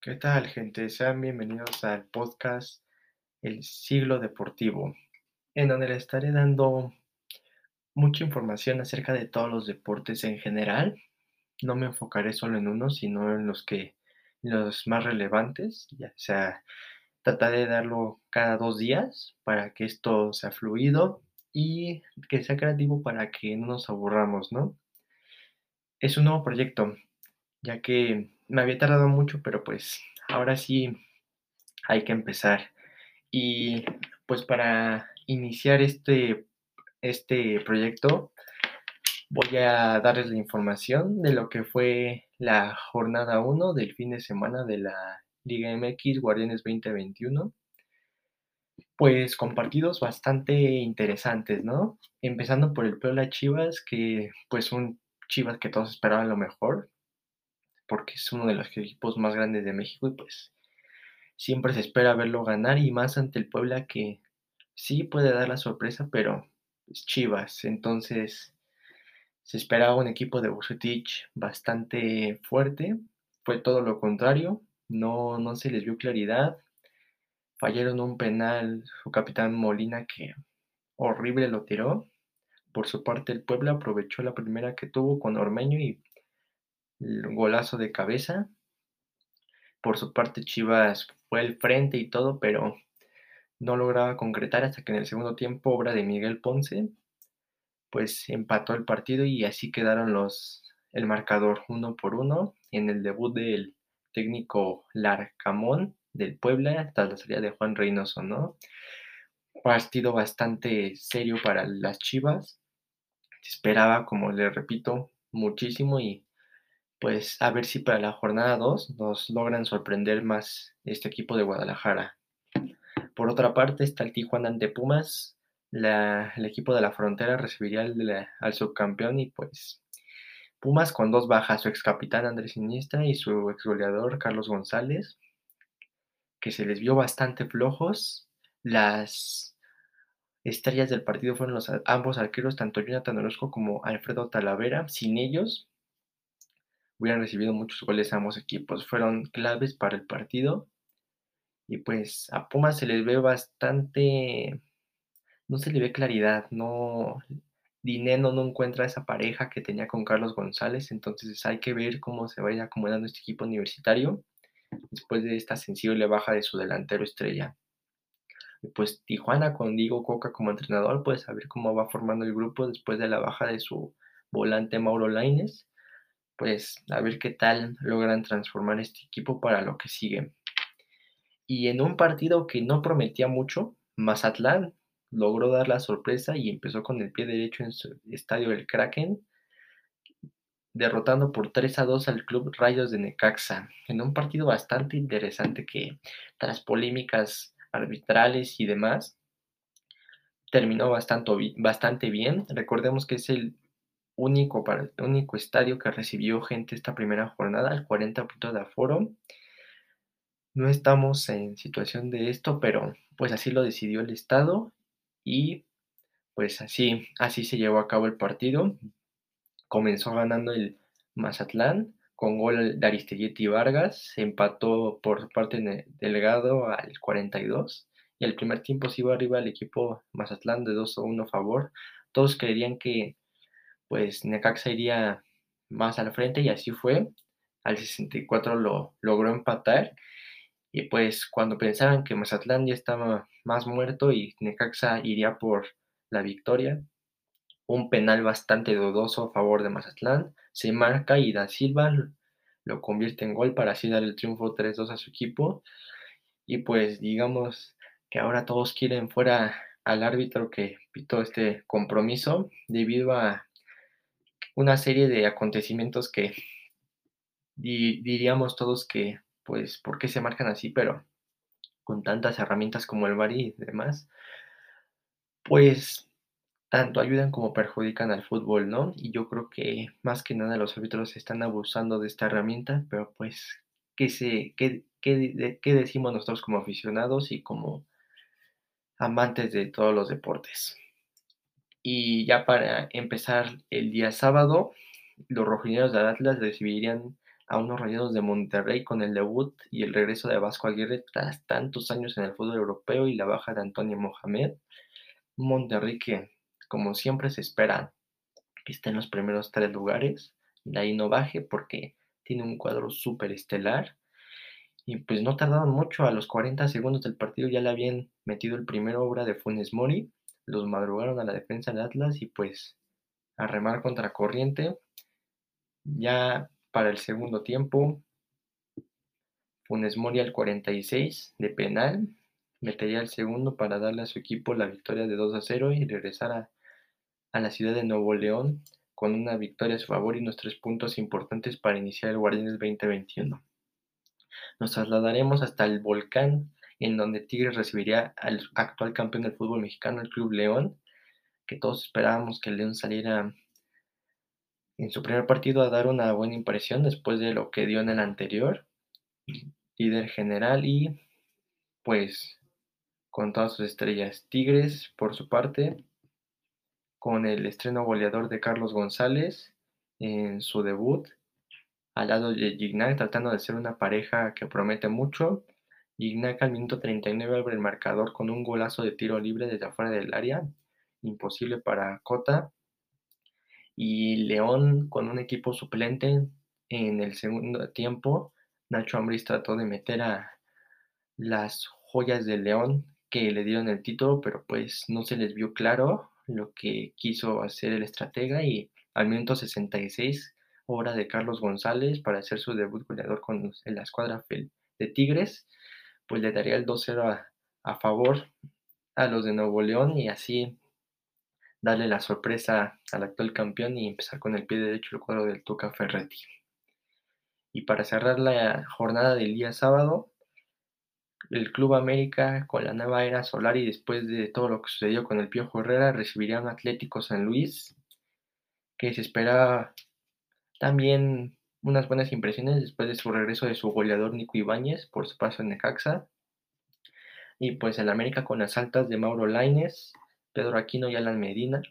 ¿Qué tal, gente? Sean bienvenidos al podcast El Siglo Deportivo, en donde les estaré dando mucha información acerca de todos los deportes en general. No me enfocaré solo en uno, sino en los que los más relevantes, ya sea trataré de darlo cada dos días para que esto sea fluido y que sea creativo para que no nos aburramos, ¿no? Es un nuevo proyecto, ya que me había tardado mucho, pero pues ahora sí hay que empezar. Y pues para iniciar este, este proyecto, voy a darles la información de lo que fue la jornada 1 del fin de semana de la Liga MX Guardianes 2021. Pues con partidos bastante interesantes, ¿no? Empezando por el Puebla Chivas, que pues un Chivas que todos esperaban lo mejor, porque es uno de los equipos más grandes de México y pues siempre se espera verlo ganar y más ante el Puebla que sí puede dar la sorpresa, pero es Chivas, entonces se esperaba un equipo de Bucetich bastante fuerte, fue todo lo contrario, no, no se les vio claridad, fallaron un penal su capitán Molina que horrible lo tiró, por su parte el Puebla aprovechó la primera que tuvo con Ormeño y el golazo de cabeza. Por su parte Chivas fue el frente y todo, pero no lograba concretar hasta que en el segundo tiempo, obra de Miguel Ponce, pues empató el partido y así quedaron los el marcador uno por uno en el debut del técnico Larcamón del Puebla tras la salida de Juan Reynoso, ¿no? Partido bastante serio para las Chivas. Esperaba, como les repito, muchísimo y pues a ver si para la jornada 2 nos logran sorprender más este equipo de Guadalajara. Por otra parte está el Tijuana ante Pumas. el equipo de la frontera recibiría al, subcampeón y pues Pumas con dos bajas, su ex capitán Andrés Iniesta y su ex goleador Carlos González, que se les vio bastante flojos. Las estrellas del partido fueron los ambos arqueros, tanto Jonathan Orozco como Alfredo Talavera. Sin ellos, hubieran recibido muchos goles ambos equipos. Fueron claves para el partido. Y pues a Pumas se les ve bastante. No se le ve claridad. No. Dineno no encuentra esa pareja que tenía con Carlos González. Entonces hay que ver cómo se va a acomodando este equipo universitario después de esta sensible baja de su delantero estrella. Pues Tijuana con Diego Coca como entrenador, pues a ver cómo va formando el grupo después de la baja de su volante Mauro Laines pues a ver qué tal logran transformar este equipo para lo que sigue. Y en un partido que no prometía mucho, Mazatlán logró dar la sorpresa y empezó con el pie derecho en su estadio del Kraken, derrotando por 3 a 2 al club Rayos de Necaxa, en un partido bastante interesante que tras polémicas arbitrales y demás, terminó bastante, bastante bien. Recordemos que es el único, para, único estadio que recibió gente esta primera jornada, el 40 puntos de aforo. No estamos en situación de esto, pero pues así lo decidió el Estado y pues así, así se llevó a cabo el partido. Comenzó ganando el Mazatlán con gol de Aristeguieti Vargas, se empató por parte de Delgado al 42 y el primer tiempo se iba arriba el equipo Mazatlán de 2 a 1 a favor. Todos creían que pues Necaxa iría más al frente y así fue. Al 64 lo logró empatar. Y pues cuando pensaban que Mazatlán ya estaba más muerto y Necaxa iría por la victoria, un penal bastante dudoso a favor de Mazatlán se marca y Da Silva lo convierte en gol para así dar el triunfo 3-2 a su equipo. Y pues digamos que ahora todos quieren fuera al árbitro que pitó este compromiso debido a una serie de acontecimientos que diríamos todos que, pues, ¿por qué se marcan así? Pero con tantas herramientas como el VAR y demás, pues tanto ayudan como perjudican al fútbol, ¿no? Y yo creo que más que nada los árbitros están abusando de esta herramienta, pero pues, ¿qué, se, qué, qué, qué decimos nosotros como aficionados y como amantes de todos los deportes? Y ya para empezar el día sábado, los rojinegros de Atlas recibirían a unos rayados de Monterrey con el debut y el regreso de Vasco Aguirre tras tantos años en el fútbol europeo y la baja de Antonio Mohamed. Monterrey que, como siempre, se espera que esté en los primeros tres lugares, de ahí no baje porque tiene un cuadro súper estelar. Y pues no tardaron mucho, a los 40 segundos del partido ya le habían metido el primer obra de Funes Mori, los madrugaron a la defensa de Atlas y pues a remar contra corriente. Ya para el segundo tiempo, Funes Mori al 46 de penal, metería el segundo para darle a su equipo la victoria de 2 a 0 y regresar a, a la ciudad de Nuevo León con una victoria a su favor y unos tres puntos importantes para iniciar el Guardianes 2021. Nos trasladaremos hasta el Volcán, en donde Tigres recibiría al actual campeón del fútbol mexicano, el Club León, que todos esperábamos que el León saliera en su primer partido a dar una buena impresión después de lo que dio en el anterior, líder general y pues con todas sus estrellas. Tigres, por su parte, con el estreno goleador de Carlos González en su debut, al lado de Gignac, tratando de ser una pareja que promete mucho. Gignac al minuto 39 abre el marcador con un golazo de tiro libre desde afuera del área, imposible para Cota. Y León con un equipo suplente en el segundo tiempo, Nacho Ambriz trató de meter a las joyas de León que le dieron el título, pero pues no se les vio claro lo que quiso hacer el estratega y al minuto 66, hora de Carlos González para hacer su debut goleador con la escuadra de Tigres, pues le daría el 2-0 a, favor a los de Nuevo León y así darle la sorpresa al actual campeón y empezar con el pie derecho el cuadro del Tuca Ferretti. Y para cerrar la jornada del día sábado, el Club América con la nueva era solar y después de todo lo que sucedió con el Piojo Herrera recibiría un Atlético San Luis que se espera también unas buenas impresiones después de su regreso de su goleador Nico Ibáñez por su paso en Necaxa. Y pues el América con las altas de Mauro Laines, Pedro Aquino y Alan Medina,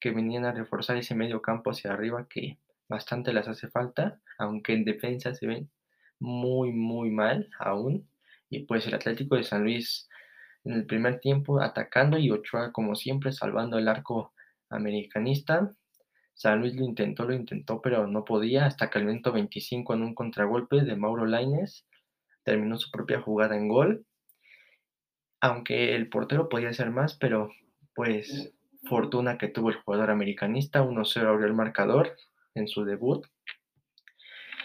que venían a reforzar ese medio campo hacia arriba que bastante les hace falta, aunque en defensa se ven muy, muy mal aún. Y pues el Atlético de San Luis en el primer tiempo atacando y Ochoa como siempre salvando el arco americanista. San Luis lo intentó, lo intentó, pero no podía hasta que al minuto 25 en un contragolpe de Mauro Laines terminó su propia jugada en gol. Aunque el portero podía hacer más, pero pues fortuna que tuvo el jugador americanista, 1-0 abrió el marcador en su debut.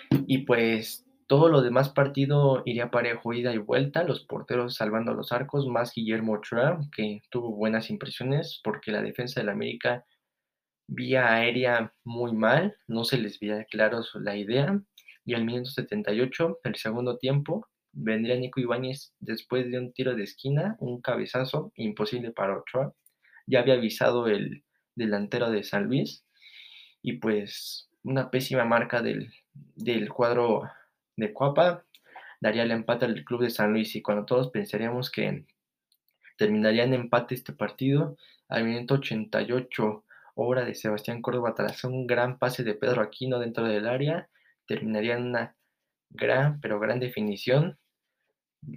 Y pues todo lo demás partido iría parejo, ida y vuelta, los porteros salvando los arcos, más Guillermo Ochoa, que tuvo buenas impresiones porque la defensa del América vía aérea muy mal, no se les veía claro la idea. Y al minuto 78, el segundo tiempo, vendría Nico Ibáñez después de un tiro de esquina, un cabezazo imposible para Ochoa. Ya había avisado el delantero de San Luis y pues una pésima marca del, del cuadro de Cuapa daría el empate al club de San Luis y cuando todos pensaríamos que terminaría en empate este partido, al minuto 88, obra de Sebastián Córdoba tras un gran pase de Pedro Aquino dentro del área, terminaría en una gran, pero gran definición,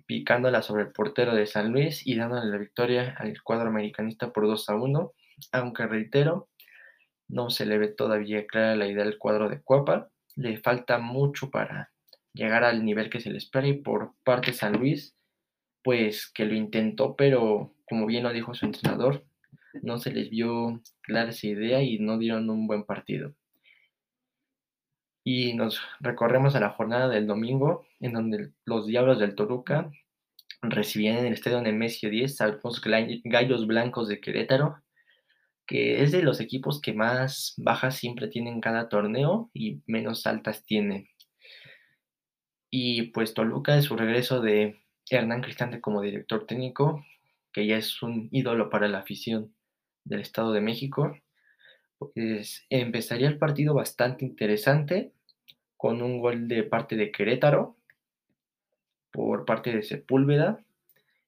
picándola sobre el portero de San Luis y dándole la victoria al cuadro americanista por 2 a 1, aunque reitero, no se le ve todavía clara la idea del cuadro de Cuapa, le falta mucho para llegar al nivel que se le espera y por parte de San Luis, pues que lo intentó, pero como bien lo dijo su entrenador, no se les vio clara esa idea y no dieron un buen partido. Y nos recorremos a la jornada del domingo, en donde los Diablos del Toluca recibían en el estadio Nemesio 10 a los Gallos Blancos de Querétaro, que es de los equipos que más bajas siempre tienen cada torneo y menos altas tiene. Y pues Toluca, de su regreso de Hernán Cristante como director técnico, que ya es un ídolo para la afición del Estado de México, pues empezaría el partido bastante interesante con un gol de parte de Querétaro por parte de Sepúlveda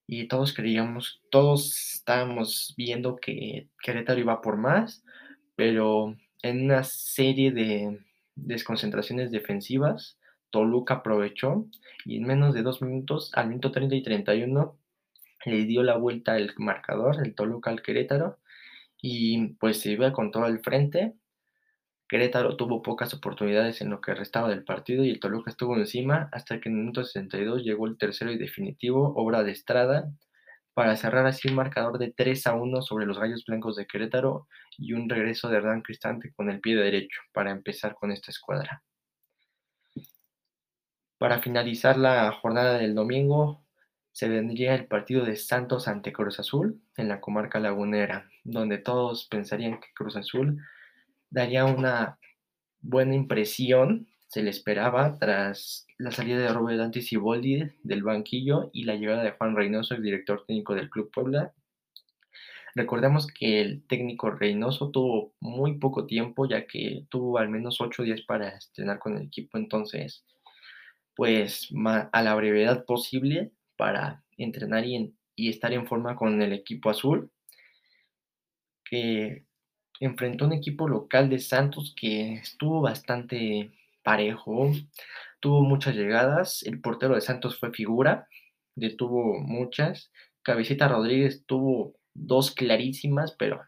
y todos creíamos, todos estábamos viendo que Querétaro iba por más, pero en una serie de desconcentraciones defensivas, Toluca aprovechó y en menos de dos minutos, al minuto 30 y 31, le dio la vuelta al marcador, el Toluca al Querétaro, y pues se iba con todo el frente. Querétaro tuvo pocas oportunidades en lo que restaba del partido y el Toluca estuvo encima hasta que en el minuto 62 llegó el tercero y definitivo, obra de Estrada, para cerrar así un marcador de 3 a 1 sobre los Gallos Blancos de Querétaro y un regreso de Hernán Cristante con el pie derecho para empezar con esta escuadra. Para finalizar la jornada del domingo, se vendría el partido de Santos ante Cruz Azul en la comarca lagunera, donde todos pensarían que Cruz Azul daría una buena impresión, se le esperaba, tras la salida de Robert Dante Siboldi del banquillo y la llegada de Juan Reynoso, el director técnico del Club Puebla. Recordemos que el técnico Reynoso tuvo muy poco tiempo, ya que tuvo al menos ocho días para estrenar con el equipo, entonces pues a la brevedad posible para entrenar y, estar en forma con el equipo azul, que enfrentó un equipo local de Santos que estuvo bastante parejo, tuvo muchas llegadas, el portero de Santos fue figura, detuvo muchas, Cabecita Rodríguez tuvo dos clarísimas, pero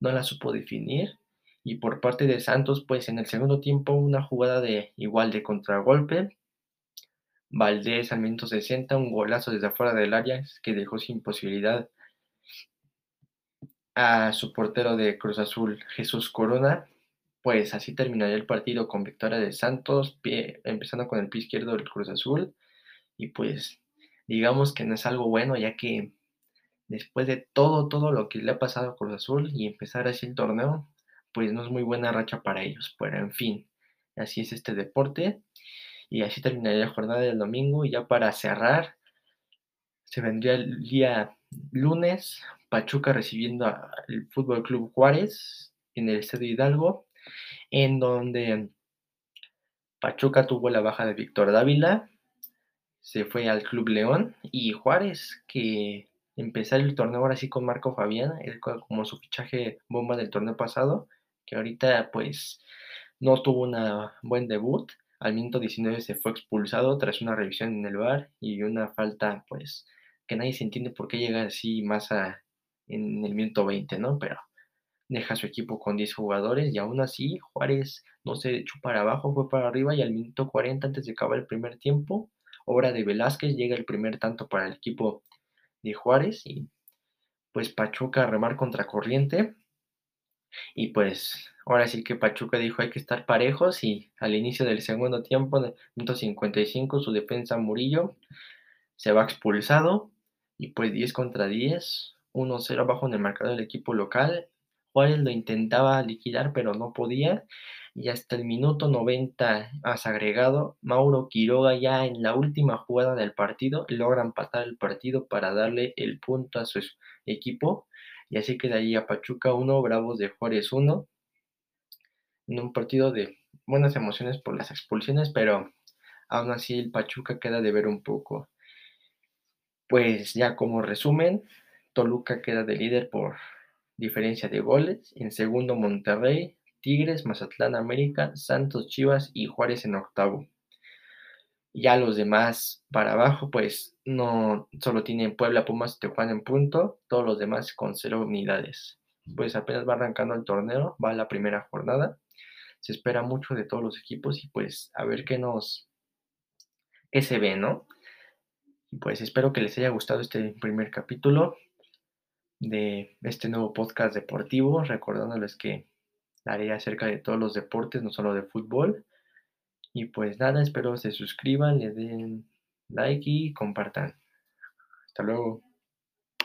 no la supo definir. Y por parte de Santos, pues en el segundo tiempo una jugada de igual de contragolpe, Valdés al minuto 60, un golazo desde afuera del área que dejó sin posibilidad a su portero de Cruz Azul, Jesús Corona. Pues así terminaría el partido con victoria de Santos, empezando con el pie izquierdo del Cruz Azul. Y pues digamos que no es algo bueno, ya que después de todo, todo lo que le ha pasado a Cruz Azul y empezar así el torneo, pues no es muy buena racha para ellos. Pero en fin, así es este deporte. Y así terminaría la jornada del domingo. Y ya para cerrar, se vendría el día lunes, Pachuca recibiendo al Fútbol Club Juárez en el Estadio Hidalgo, en donde Pachuca tuvo la baja de Víctor Dávila, se fue al Club León y Juárez, que empezar el torneo ahora sí con Marco Fabián, como su fichaje bomba del torneo pasado, que ahorita pues no tuvo un buen debut, al minuto 19 se fue expulsado tras una revisión en el bar y una falta, pues, que nadie se entiende por qué llega así más a, en el minuto 20, ¿no? Pero deja su equipo con 10 jugadores y aún así Juárez no se echó para abajo, fue para arriba y al minuto 40 antes de acabar el primer tiempo, obra de Velázquez, llega el primer tanto para el equipo de Juárez y pues Pachuca remar contra corriente y pues ahora sí que Pachuca dijo hay que estar parejos y al inicio del segundo tiempo, de 55, su defensa Murillo se va expulsado y pues 10 contra 10, 1-0 abajo en el marcador del equipo local. Juárez lo intentaba liquidar pero no podía y hasta el minuto 90 has agregado, Mauro Quiroga ya en la última jugada del partido logra empatar el partido para darle el punto a su equipo y así quedaría Pachuca 1, Bravos de Juárez 1, en un partido de buenas emociones por las expulsiones, pero aún así el Pachuca queda de ver un poco. Pues ya como resumen, Toluca queda de líder por diferencia de goles, en segundo Monterrey, Tigres, Mazatlán, América, Santos, Chivas y Juárez en octavo. Ya los demás para abajo, pues no solo tienen Puebla, Pumas Tijuana en punto, todos los demás con cero unidades. Pues apenas va arrancando el torneo, va la primera jornada. Se espera mucho de todos los equipos y pues a ver qué nos qué se ve, ¿no? Y pues espero que les haya gustado este primer capítulo de este nuevo podcast deportivo, recordándoles que haré acerca de todos los deportes, no solo de fútbol. Y pues nada, espero se suscriban, le den like y compartan. Hasta luego.